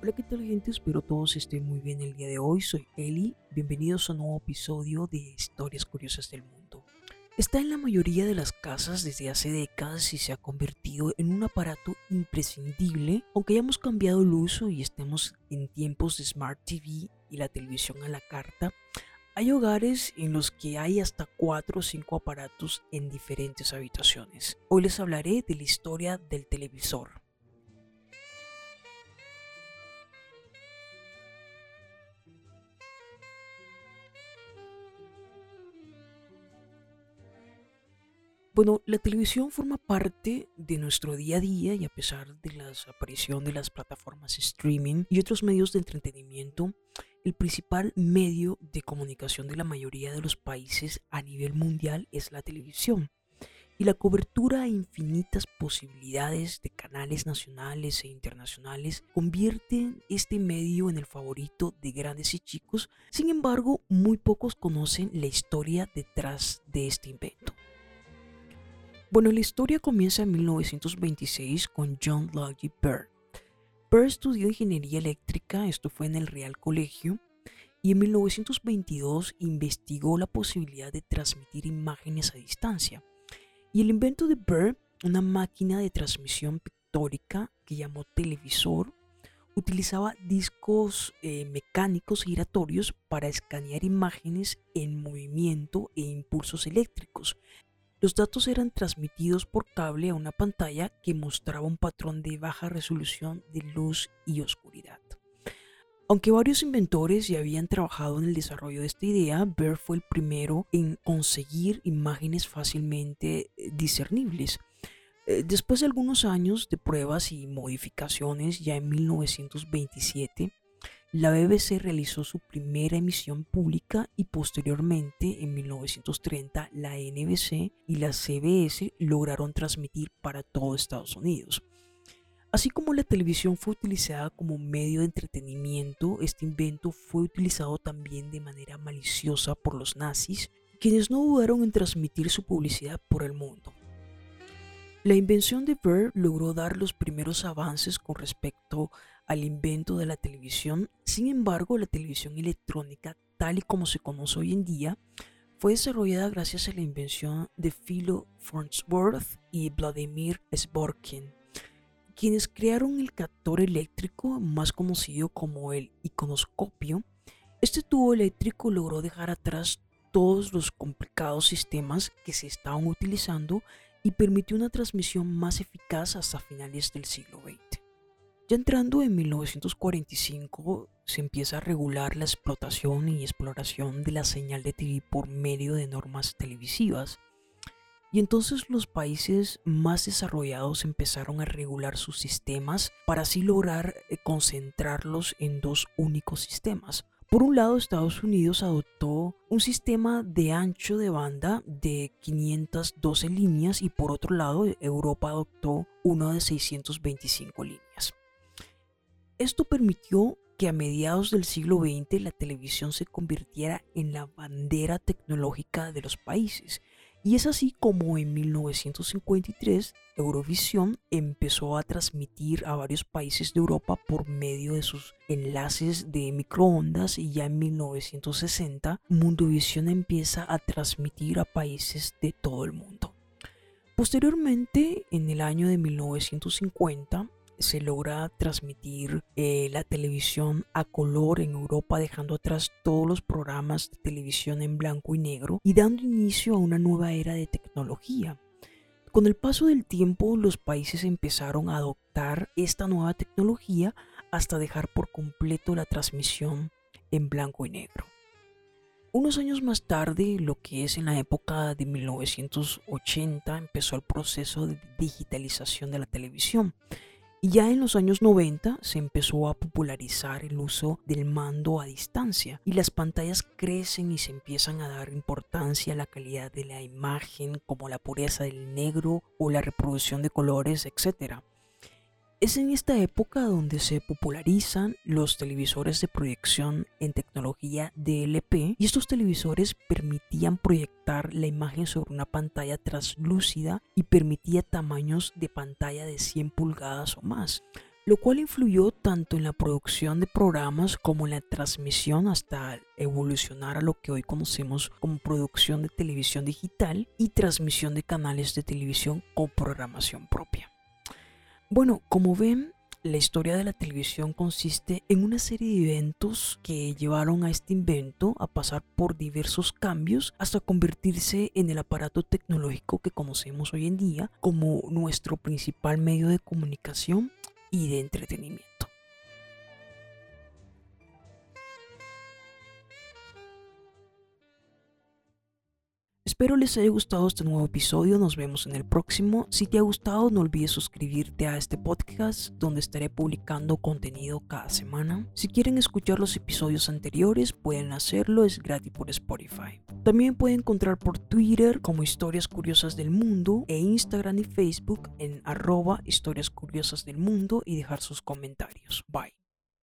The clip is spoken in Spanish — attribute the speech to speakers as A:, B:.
A: Hola, ¿qué tal gente? Espero todos estén muy bien el día de hoy. Soy Eli. Bienvenidos a un nuevo episodio de Historias Curiosas del Mundo. Está en la mayoría de las casas desde hace décadas y se ha convertido en un aparato imprescindible, aunque hayamos cambiado el uso y estemos en tiempos de Smart TV y la televisión a la carta. Hay hogares en los que hay hasta 4 o 5 aparatos en diferentes habitaciones. Hoy les hablaré de la historia del televisor. Bueno, la televisión forma parte de nuestro día a día y a pesar de la aparición de las plataformas streaming y otros medios de entretenimiento, el principal medio de comunicación de la mayoría de los países a nivel mundial es la televisión. Y la cobertura a infinitas posibilidades de canales nacionales e internacionales convierten este medio en el favorito de grandes y chicos. Sin embargo, muy pocos conocen la historia detrás de este invento. Bueno, la historia comienza en 1926 con John Logie Baird. Baird estudió ingeniería eléctrica, esto fue en el Real Colegio, y en 1922 investigó la posibilidad de transmitir imágenes a distancia. Y el invento de Baird, una máquina de transmisión pictórica que llamó televisor, utilizaba discos eh, mecánicos giratorios para escanear imágenes en movimiento e impulsos eléctricos los datos eran transmitidos por cable a una pantalla que mostraba un patrón de baja resolución de luz y oscuridad. Aunque varios inventores ya habían trabajado en el desarrollo de esta idea, Baird fue el primero en conseguir imágenes fácilmente eh, discernibles. Eh, después de algunos años de pruebas y modificaciones, ya en 1927, la BBC realizó su primera emisión pública y posteriormente, en 1930, la NBC y la CBS lograron transmitir para todo Estados Unidos. Así como la televisión fue utilizada como medio de entretenimiento, este invento fue utilizado también de manera maliciosa por los nazis, quienes no dudaron en transmitir su publicidad por el mundo. La invención de Baird logró dar los primeros avances con respecto al invento de la televisión. Sin embargo, la televisión electrónica, tal y como se conoce hoy en día, fue desarrollada gracias a la invención de Philo Farnsworth y Vladimir Sborkin, quienes crearon el captor eléctrico más conocido como el iconoscopio. Este tubo eléctrico logró dejar atrás todos los complicados sistemas que se estaban utilizando y permitió una transmisión más eficaz hasta finales del siglo XX. Ya entrando en 1945 se empieza a regular la explotación y exploración de la señal de TV por medio de normas televisivas. Y entonces los países más desarrollados empezaron a regular sus sistemas para así lograr eh, concentrarlos en dos únicos sistemas. Por un lado, Estados Unidos adoptó un sistema de ancho de banda de 512 líneas y por otro lado, Europa adoptó uno de 625 líneas. Esto permitió que a mediados del siglo XX la televisión se convirtiera en la bandera tecnológica de los países. Y es así como en 1953 Eurovisión empezó a transmitir a varios países de Europa por medio de sus enlaces de microondas y ya en 1960 Mundovisión empieza a transmitir a países de todo el mundo. Posteriormente, en el año de 1950, se logra transmitir eh, la televisión a color en Europa, dejando atrás todos los programas de televisión en blanco y negro y dando inicio a una nueva era de tecnología. Con el paso del tiempo, los países empezaron a adoptar esta nueva tecnología hasta dejar por completo la transmisión en blanco y negro. Unos años más tarde, lo que es en la época de 1980, empezó el proceso de digitalización de la televisión y ya en los años 90 se empezó a popularizar el uso del mando a distancia y las pantallas crecen y se empiezan a dar importancia a la calidad de la imagen como la pureza del negro o la reproducción de colores, etc. Es en esta época donde se popularizan los televisores de proyección en tecnología DLP y estos televisores permitían proyectar la imagen sobre una pantalla translúcida y permitía tamaños de pantalla de 100 pulgadas o más, lo cual influyó tanto en la producción de programas como en la transmisión hasta evolucionar a lo que hoy conocemos como producción de televisión digital y transmisión de canales de televisión con programación propia. Bueno, como ven, la historia de la televisión consiste en una serie de eventos que llevaron a este invento a pasar por diversos cambios hasta convertirse en el aparato tecnológico que conocemos hoy en día como nuestro principal medio de comunicación y de entretenimiento. Espero les haya gustado este nuevo episodio, nos vemos en el próximo. Si te ha gustado no olvides suscribirte a este podcast donde estaré publicando contenido cada semana. Si quieren escuchar los episodios anteriores pueden hacerlo, es gratis por Spotify. También pueden encontrar por Twitter como Historias Curiosas del Mundo e Instagram y Facebook en arroba Historias Curiosas del Mundo y dejar sus comentarios. Bye.